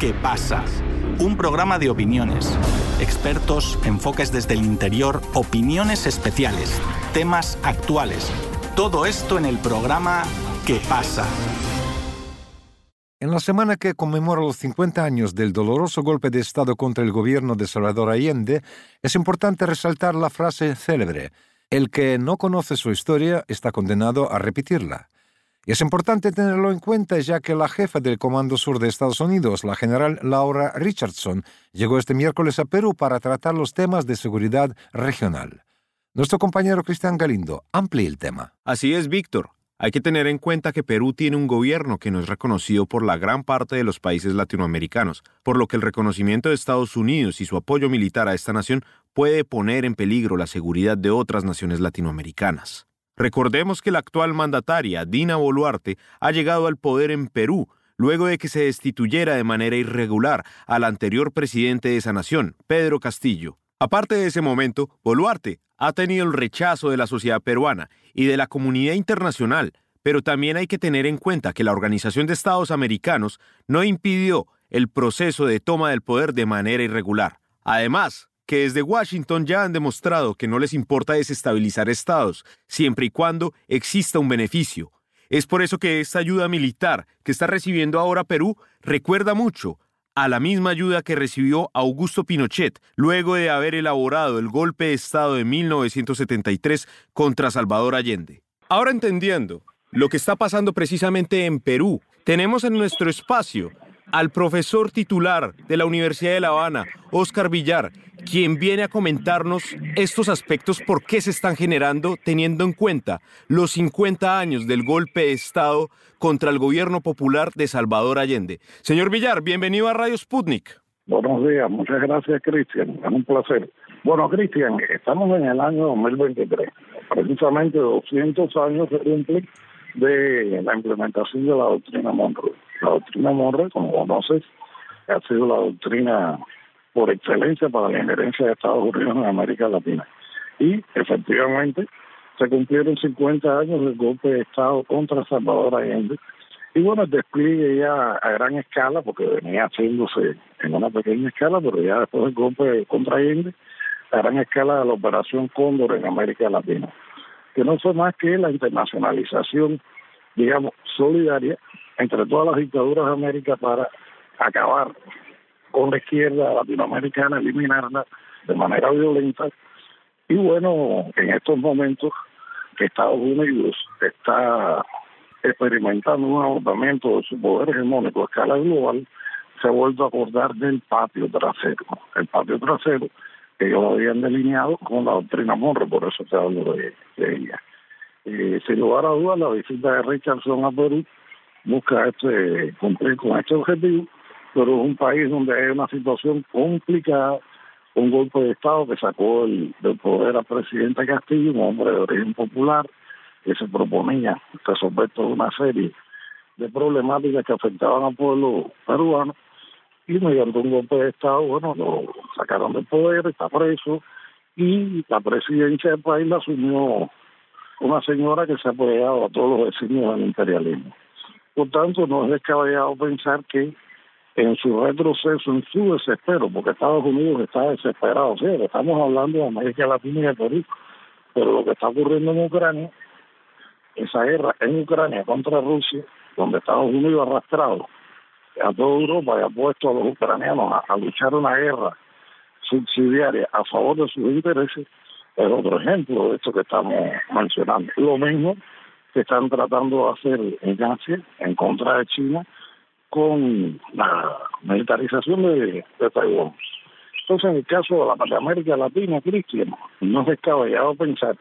¿Qué pasa? Un programa de opiniones, expertos, enfoques desde el interior, opiniones especiales, temas actuales. Todo esto en el programa ¿Qué pasa? En la semana que conmemora los 50 años del doloroso golpe de Estado contra el gobierno de Salvador Allende, es importante resaltar la frase célebre, el que no conoce su historia está condenado a repetirla. Y es importante tenerlo en cuenta ya que la jefa del Comando Sur de Estados Unidos, la general Laura Richardson, llegó este miércoles a Perú para tratar los temas de seguridad regional. Nuestro compañero Cristian Galindo amplía el tema. Así es, Víctor. Hay que tener en cuenta que Perú tiene un gobierno que no es reconocido por la gran parte de los países latinoamericanos, por lo que el reconocimiento de Estados Unidos y su apoyo militar a esta nación puede poner en peligro la seguridad de otras naciones latinoamericanas. Recordemos que la actual mandataria, Dina Boluarte, ha llegado al poder en Perú luego de que se destituyera de manera irregular al anterior presidente de esa nación, Pedro Castillo. Aparte de ese momento, Boluarte ha tenido el rechazo de la sociedad peruana y de la comunidad internacional, pero también hay que tener en cuenta que la Organización de Estados Americanos no impidió el proceso de toma del poder de manera irregular. Además, que desde Washington ya han demostrado que no les importa desestabilizar estados, siempre y cuando exista un beneficio. Es por eso que esta ayuda militar que está recibiendo ahora Perú recuerda mucho a la misma ayuda que recibió Augusto Pinochet luego de haber elaborado el golpe de Estado de 1973 contra Salvador Allende. Ahora entendiendo lo que está pasando precisamente en Perú, tenemos en nuestro espacio al profesor titular de la Universidad de La Habana, Oscar Villar, quien viene a comentarnos estos aspectos, por qué se están generando, teniendo en cuenta los 50 años del golpe de Estado contra el gobierno popular de Salvador Allende. Señor Villar, bienvenido a Radio Sputnik. Buenos días, muchas gracias, Cristian. Es un placer. Bueno, Cristian, estamos en el año 2023. Precisamente 200 años cumple de la implementación de la doctrina Monroe. La doctrina Monroe, como conoces, ha sido la doctrina por excelencia para la injerencia de Estados Unidos en América Latina. Y efectivamente se cumplieron 50 años del golpe de Estado contra Salvador Allende. Y bueno, el despliegue ya a gran escala, porque venía haciéndose en una pequeña escala, pero ya después del golpe contra Allende, a gran escala de la Operación Cóndor en América Latina, que no fue más que la internacionalización, digamos, solidaria entre todas las dictaduras de América para acabar con la izquierda latinoamericana, eliminarla de manera violenta. Y bueno, en estos momentos que Estados Unidos está experimentando un agotamiento de su poder hegemónico a escala global, se ha vuelto a acordar del patio trasero. El patio trasero que ellos habían delineado con la doctrina Monroe, por eso se hablo de, ella. Eh, sin lugar a dudas, la visita de Richardson a Perú busca este, cumplir con este objetivo, pero es un país donde hay una situación complicada, un golpe de Estado que sacó el, del poder al presidente Castillo, un hombre de origen popular, que se proponía resolver toda una serie de problemáticas que afectaban al pueblo peruano, y mediante un golpe de Estado, bueno, lo sacaron del poder, está preso, y la presidencia del país la asumió una señora que se ha apoyado a todos los vecinos del imperialismo. Por tanto, no es descabellado pensar que en su retroceso, en su desespero, porque Estados Unidos está desesperado, sí, estamos hablando de América Latina y de Perú, pero lo que está ocurriendo en Ucrania, esa guerra en Ucrania contra Rusia, donde Estados Unidos ha arrastrado a toda Europa y ha puesto a los ucranianos a luchar una guerra subsidiaria a favor de sus intereses, es otro ejemplo de esto que estamos mencionando. Lo mismo que están tratando de hacer en Asia en contra de China con la militarización de, Taiwán. Entonces, en el caso de la de América Latina, Cristian, no es descabellado pensar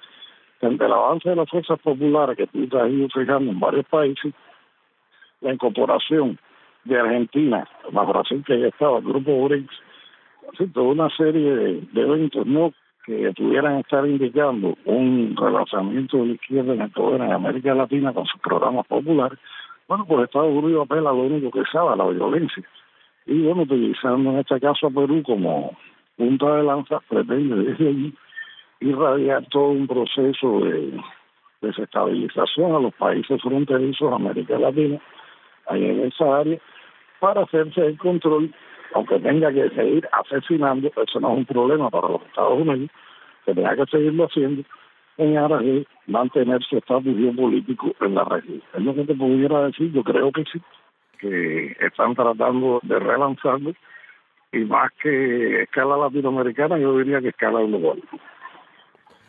que ante el avance de las fuerzas populares que tú has ido fijando en varios países, la incorporación de Argentina, más Brasil que ya estaba, el grupo BRICS, toda una serie de, de eventos no que pudieran estar indicando un relanzamiento de la izquierda en el poder en América Latina con sus programas populares, bueno, pues Estados Unidos apela a lo único que sabe, a la violencia. Y bueno, utilizando en este caso a Perú como punta de lanza, pretende desde allí irradiar todo un proceso de desestabilización a los países fronterizos América Latina, ahí en esa área, para hacerse el control, aunque tenga que seguir asesinando, eso no es un problema para los Estados Unidos, tenga que seguirlo haciendo en aras de mantener su estatus político en la región. Es lo que te pudiera decir, yo creo que sí, que están tratando de relanzarlo y más que escala latinoamericana, yo diría que escala global.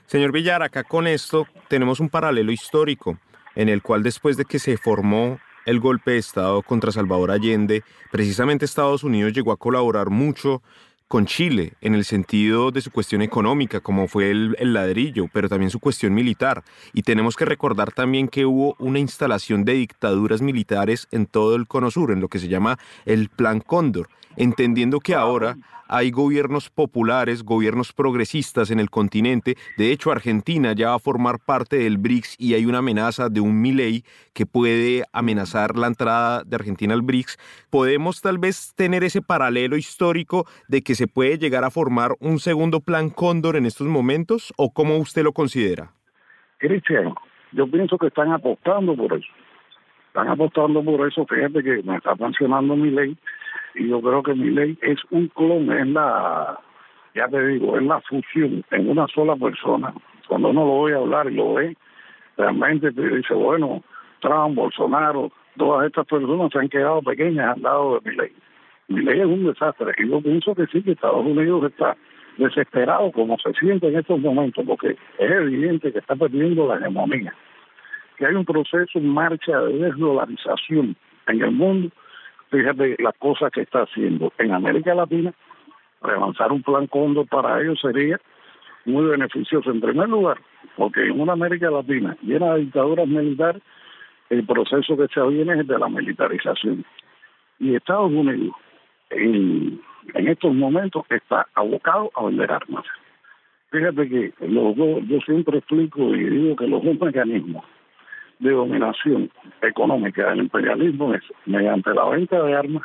Señor Villar, acá con esto tenemos un paralelo histórico en el cual después de que se formó el golpe de Estado contra Salvador Allende, precisamente Estados Unidos llegó a colaborar mucho con Chile en el sentido de su cuestión económica, como fue el, ladrillo, pero también su cuestión militar. Y tenemos que recordar también que hubo una instalación de dictaduras militares en todo el Cono Sur, en lo que se llama el Plan Cóndor, entendiendo que ahora hay gobiernos populares, gobiernos progresistas en el continente. De hecho, Argentina ya va a formar parte del BRICS y hay una amenaza de un Milei que puede amenazar la entrada de Argentina al BRICS. ¿Podemos tal vez tener ese paralelo histórico de que se puede llegar a formar un segundo plan Cóndor en estos momentos o cómo usted lo considera? Cristian, yo pienso que están apostando por eso. Están apostando por eso. Fíjate que me está mencionando mi ley y yo creo que mi ley es un clon, es la, ya te digo, es la fusión en una sola persona. Cuando uno lo voy a hablar y lo ve, realmente te dice, bueno, Trump, Bolsonaro, todas estas personas se han quedado pequeñas al lado de mi ley. Es un desastre y yo pienso que sí, que Estados Unidos está desesperado como se siente en estos momentos, porque es evidente que está perdiendo la hegemonía, que hay un proceso en marcha de desdolarización en el mundo fíjate las cosas que está haciendo en América Latina, relanzar un plan Cóndor para ellos sería muy beneficioso. En primer lugar, porque en una América Latina llena de dictaduras militares, el proceso que se viene es de la militarización. Y Estados Unidos, en, estos momentos, está abocado a vender armas. Fíjate que los yo siempre explico y digo que los dos mecanismos de dominación económica del imperialismo es mediante la venta de armas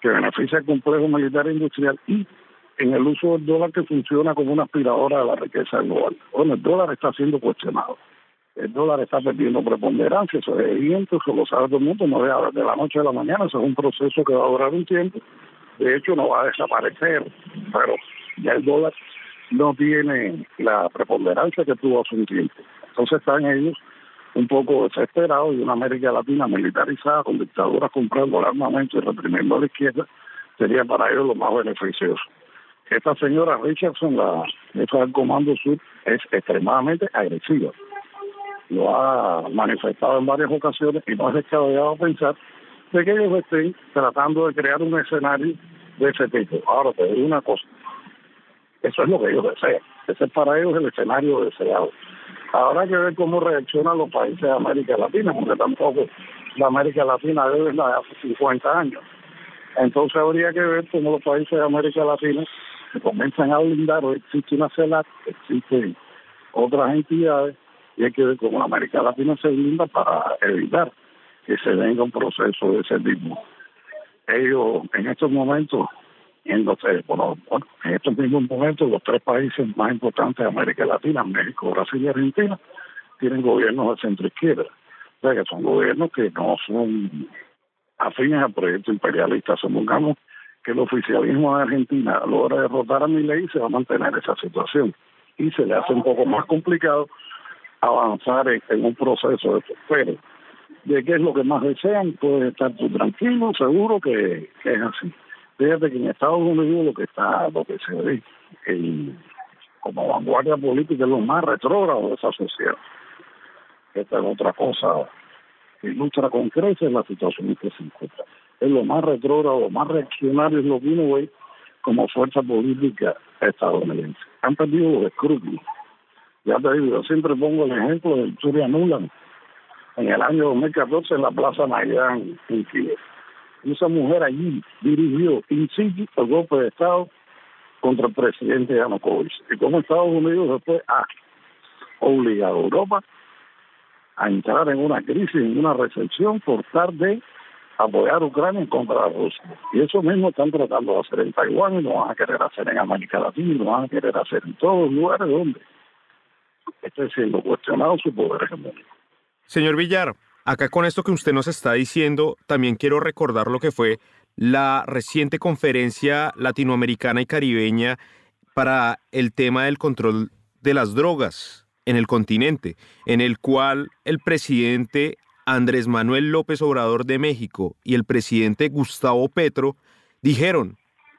que beneficia al complejo militar e industrial y en el uso del dólar que funciona como una aspiradora de la riqueza global. Bueno, el dólar está siendo cuestionado. El dólar está perdiendo preponderancia, eso es evidente, eso lo sabe todo el mundo, no de, de la noche a la mañana, eso es un proceso que va a durar un tiempo. De hecho, no va a desaparecer, pero ya el dólar no tiene la preponderancia que tuvo hace un tiempo. Entonces están ellos un poco desesperado y una América Latina militarizada con dictaduras comprando el armamento y reprimiendo a la izquierda sería para ellos lo más beneficioso. Esta señora Richardson, la jefa del Comando Sur, es extremadamente agresiva. Lo ha manifestado en varias ocasiones y no es descabellado pensar de que ellos estén tratando de crear un escenario de ese tipo. Ahora, te digo una cosa, eso es lo que ellos desean. Ese es para ellos el escenario deseado. Habrá que ver cómo reaccionan los países de América Latina, porque tampoco la América Latina debe la de hace 50 años. Entonces habría que ver cómo los países de América Latina comienzan a blindar, o existe una CELAC, existen otras entidades, hay que ver cómo América Latina se blinda para evitar que se venga un proceso de ese tipo. Ellos en estos momentos en los bueno, en estos mismos momentos los tres países más importantes de América Latina, México, Brasil y Argentina, tienen gobiernos de centro izquierda. O sea que son gobiernos que no son afines al proyecto imperialista. Supongamos que el oficialismo de Argentina logra derrotar a ley se va a mantener esa situación. Y se le hace un poco más complicado avanzar en, un proceso de pero de qué es lo que más desean, puedes estar tú tranquilo, seguro que es así. Fíjate que en Estados Unidos lo que está, lo que se ve como vanguardia política es lo más retrógrado de esa sociedad. Esta es otra cosa que ilustra con creces la situación en que se encuentra. Es lo más retrógrado, lo más reaccionario es lo que uno ve como fuerza política estadounidense. Han perdido los escrúpulos. Ya te digo, yo siempre pongo el ejemplo de Victoria Nuland en el año 2014 en la Plaza Maidán en Kiev esa mujer allí dirigió in situ el golpe de Estado contra el presidente Yanukovych. Y como Estados Unidos después ha obligado a Europa a entrar en una crisis, en una recesión por tratar de apoyar a Ucrania contra de Rusia. Y eso mismo están tratando de hacer en Taiwán y lo van a querer hacer en América Latina y lo van a querer hacer en todos los lugares donde esté siendo cuestionado su poder hegemónico. Señor Villar, Acá con esto que usted nos está diciendo, también quiero recordar lo que fue la reciente conferencia latinoamericana y caribeña para el tema del control de las drogas en el continente, en el cual el presidente Andrés Manuel López Obrador de México y el presidente Gustavo Petro dijeron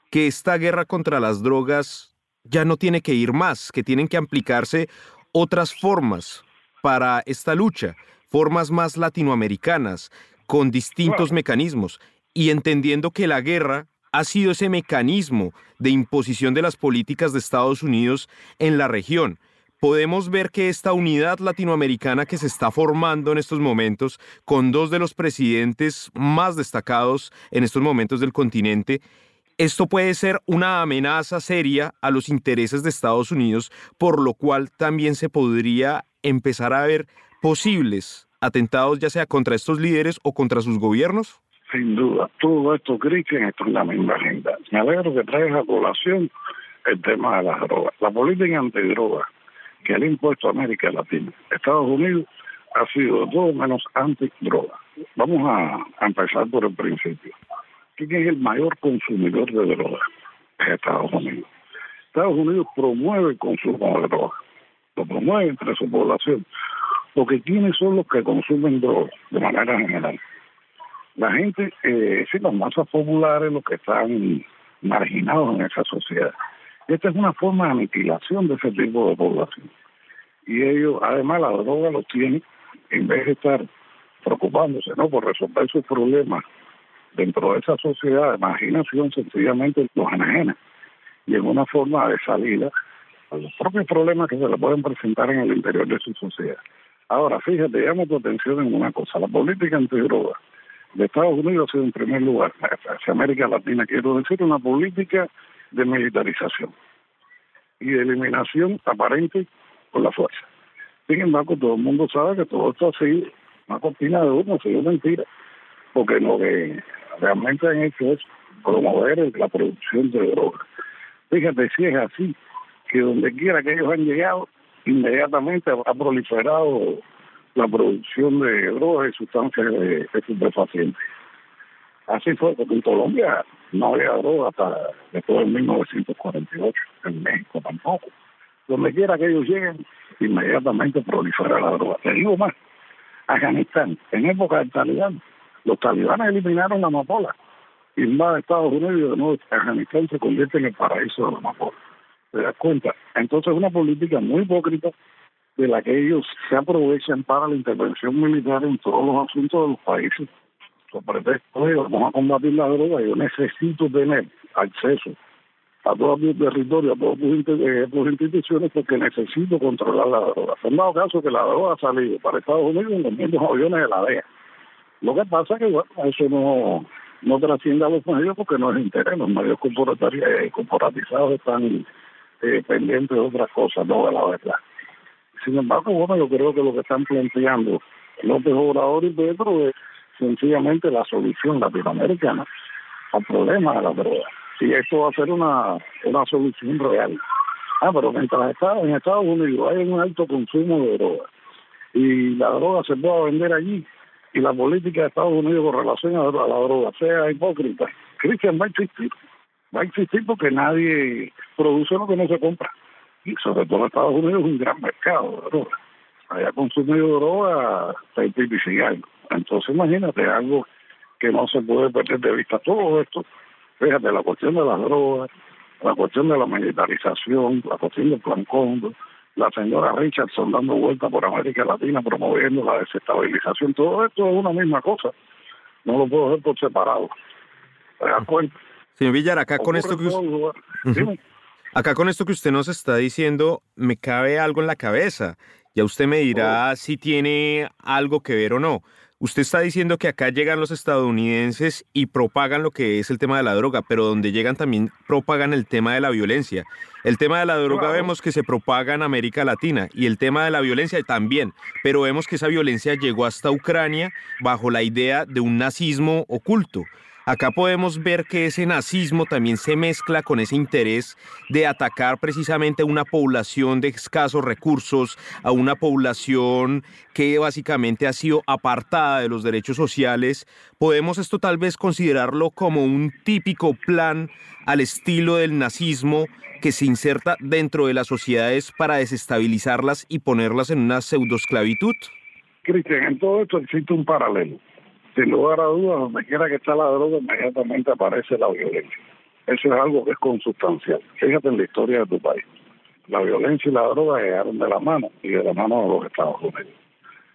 que esta guerra contra las drogas ya no tiene que ir más, que tienen que aplicarse otras formas para esta lucha, formas más latinoamericanas, con distintos mecanismos, y entendiendo que la guerra ha sido ese mecanismo de imposición de las políticas de Estados Unidos en la región. Podemos ver que esta unidad latinoamericana que se está formando en estos momentos, con dos de los presidentes más destacados en estos momentos del continente, esto puede ser una amenaza seria a los intereses de Estados Unidos, por lo cual también se podría empezar a ver posibles atentados ya sea contra estos líderes o contra sus gobiernos? Sin duda, todo esto, Cristian, esto es la misma agenda. Me alegro que traigas a población el tema de las drogas. La política antidroga que le ha impuesto América Latina, Estados Unidos, ha sido todo menos antidroga. Vamos a empezar por el principio. ¿Quién es el mayor consumidor de drogas? Es Estados Unidos. Estados Unidos promueve el consumo de drogas, lo promueve entre su población, porque ¿quiénes son los que consumen drogas de manera general? La gente, eh, sí, las masas populares, los que están marginados en esa sociedad. Esta es una forma de aniquilación de ese tipo de población. Y ellos, además, la droga los tiene, en vez de estar preocupándose ¿no? por resolver sus problemas dentro de esa sociedad de imaginación sencillamente los enajena y en una forma de salida a los propios problemas que se le pueden presentar en el interior de su sociedad. Ahora, fíjate, llamo tu atención en una cosa, la política antidroga de Estados Unidos ha sido en primer lugar, hacia América Latina, quiero decir, una política de militarización y de eliminación aparente por la fuerza. Sin embargo, todo el mundo sabe que todo esto ha sido una cortina de humo, ha sido mentira, porque lo que realmente han hecho es promover la producción de drogas. Fíjate si es así, que donde quiera que ellos han llegado, inmediatamente ha proliferado la producción de drogas y sustancias de, estupefacientes. Así fue, porque en Colombia no había droga hasta después de 1948, en México tampoco. Donde quiera que ellos lleguen, inmediatamente prolifera la droga. Te digo más, Afganistán, en época del talibán, los talibanes eliminaron la amapola. Y más Estados Unidos y de nuevo Afganistán se convierte en el paraíso de la amapola. ¿Te das cuenta? Entonces es una política muy hipócrita de la que ellos se aprovechan para la intervención militar en todos los asuntos de los países. Sobre pretexto de vamos a combatir la droga, yo necesito tener acceso a todos mis territorios, a todas mis eh, instituciones, porque necesito controlar la droga. Se han dado caso que la droga ha salido para Estados Unidos en los mismos aviones de la DEA. Lo que pasa es que bueno, eso no, no trasciende a los medios porque no es interés. Los medios eh, corporatizados están eh, pendientes de otras cosas, no de la verdad. Sin embargo, bueno, yo creo que lo que están planteando López Obrador y Pedro es sencillamente la solución latinoamericana al problema de la droga. Si esto va a ser una, una solución real. Ah, pero mientras está en Estados Unidos hay un alto consumo de droga y la droga se pueda vender allí y la política de Estados Unidos con relación a la droga sea hipócrita, Cristian va a existir. Va a existir porque nadie produce lo que no se compra. Y sobre todo Estados Unidos es un gran mercado de droga. Haya consumido droga, y algo. Entonces imagínate algo que no se puede perder de vista. Todo esto, fíjate, la cuestión de las drogas, la cuestión de la militarización, la cuestión del plan Condo, la señora Richardson dando vuelta por América Latina promoviendo la desestabilización, todo esto es una misma cosa. No lo puedo ver por separado. ¿Te das cuenta? Señor Villar, acá con esto que usted... Acá con esto que usted nos está diciendo, me cabe algo en la cabeza. Ya usted me dirá oh. si tiene algo que ver o no. Usted está diciendo que acá llegan los estadounidenses y propagan lo que es el tema de la droga, pero donde llegan también propagan el tema de la violencia. El tema de la droga vemos que se propaga en América Latina y el tema de la violencia también, pero vemos que esa violencia llegó hasta Ucrania bajo la idea de un nazismo oculto. Acá podemos ver que ese nazismo también se mezcla con ese interés de atacar precisamente a una población de escasos recursos, a una población que básicamente ha sido apartada de los derechos sociales. Podemos esto tal vez considerarlo como un típico plan al estilo del nazismo que se inserta dentro de las sociedades para desestabilizarlas y ponerlas en una pseudoesclavitud? Cristian, en todo esto existe un paralelo. Sin lugar a dudas, donde quiera que está la droga, inmediatamente aparece la violencia. Eso es algo que es consustancial. Fíjate en la historia de tu país. La violencia y la droga llegaron de la mano y de la mano de los Estados Unidos.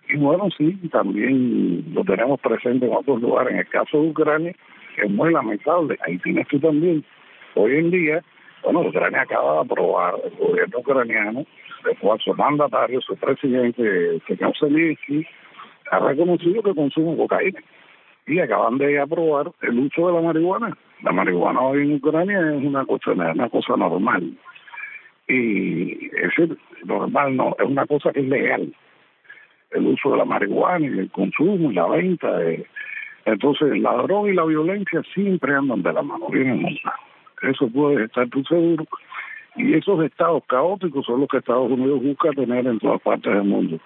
Y bueno, sí, también lo tenemos presente en otros lugares. En el caso de Ucrania, es muy lamentable. Ahí tienes tú también. Hoy en día, bueno, Ucrania acaba de aprobar, el gobierno ucraniano, de cual su mandatario, su presidente, señor Zelensky, ha reconocido que consume cocaína. Y acaban de aprobar el uso de la marihuana. La marihuana hoy en Ucrania es una cosa, una cosa normal. Y es normal, no, es una cosa que es legal. El uso de la marihuana y el consumo y la venta. entonces, la droga y la violencia siempre andan de la mano, vienen montados. Eso puede estar tú seguro. Y esos estados caóticos son los que Estados Unidos busca tener en todas partes del mundo.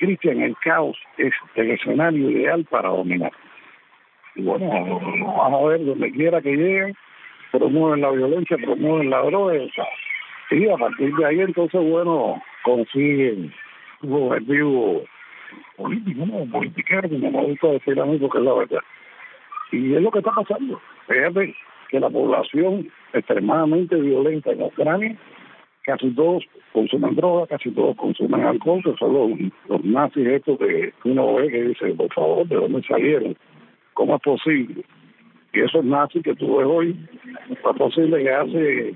Cristian, el caos es el escenario ideal para dominar. Y bueno, vamos a ver, donde quiera que lleguen, promueven la violencia, promueven la droga y a partir de ahí entonces, bueno, consiguen un objetivo político, no politiquero, como me gusta decir a mí, porque es la verdad. Y es lo que está pasando. Fíjate que la población extremadamente violenta en Ucrania casi todos consumen droga, casi todos consumen alcohol, que son los, nazis estos que uno ve que dice, por favor, ¿de dónde salieron? ¿Cómo es posible? Y esos nazis que tú ves hoy, es posible que hace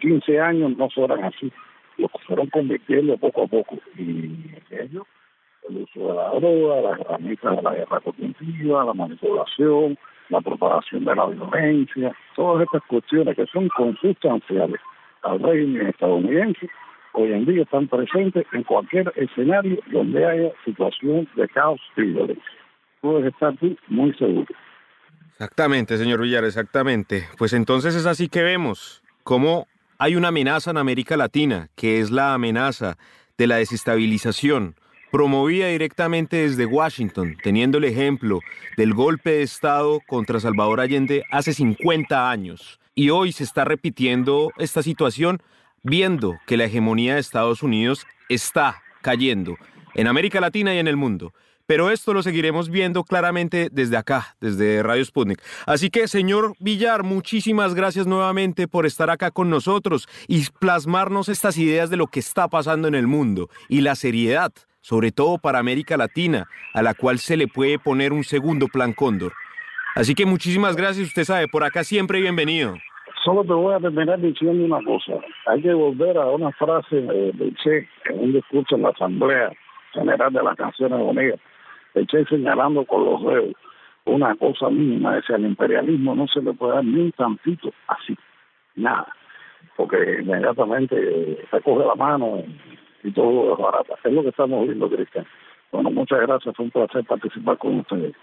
15 años no fueran así, los fueron convirtiendo poco a poco. Y ellos, el uso de la droga, las herramientas de la guerra cognitiva, la manipulación, la propagación de la violencia, todas estas cuestiones que son consustanciales al régimen estadounidense, hoy en día están presentes en cualquier escenario donde haya situación de caos y violencia. Puedes estar tú muy seguro. Exactamente, señor Villar, exactamente. Pues entonces es así que vemos cómo hay una amenaza en América Latina, que es la amenaza de la desestabilización, promovida directamente desde Washington, teniendo el ejemplo del golpe de Estado contra Salvador Allende hace 50 años. Y hoy se está repitiendo esta situación viendo que la hegemonía de Estados Unidos está cayendo en América Latina y en el mundo. Pero esto lo seguiremos viendo claramente desde acá, desde Radio Sputnik. Así que, señor Villar, muchísimas gracias nuevamente por estar acá con nosotros y plasmarnos estas ideas de lo que está pasando en el mundo y la seriedad, sobre todo para América Latina, a la cual se le puede poner un segundo plan Cóndor. Así que muchísimas gracias, usted sabe, por acá siempre bienvenido. Solo te voy a terminar diciendo una cosa. Hay que volver a una frase de Che en un discurso en la Asamblea General de las Naciones Unidas. De Che señalando con los dedos una cosa mínima, decía, el imperialismo no se le puede dar ni un tantito así, nada, porque inmediatamente se coge la mano y todo es barato. Es lo que estamos viendo, Cristian. Bueno, muchas gracias, fue un placer participar con ustedes.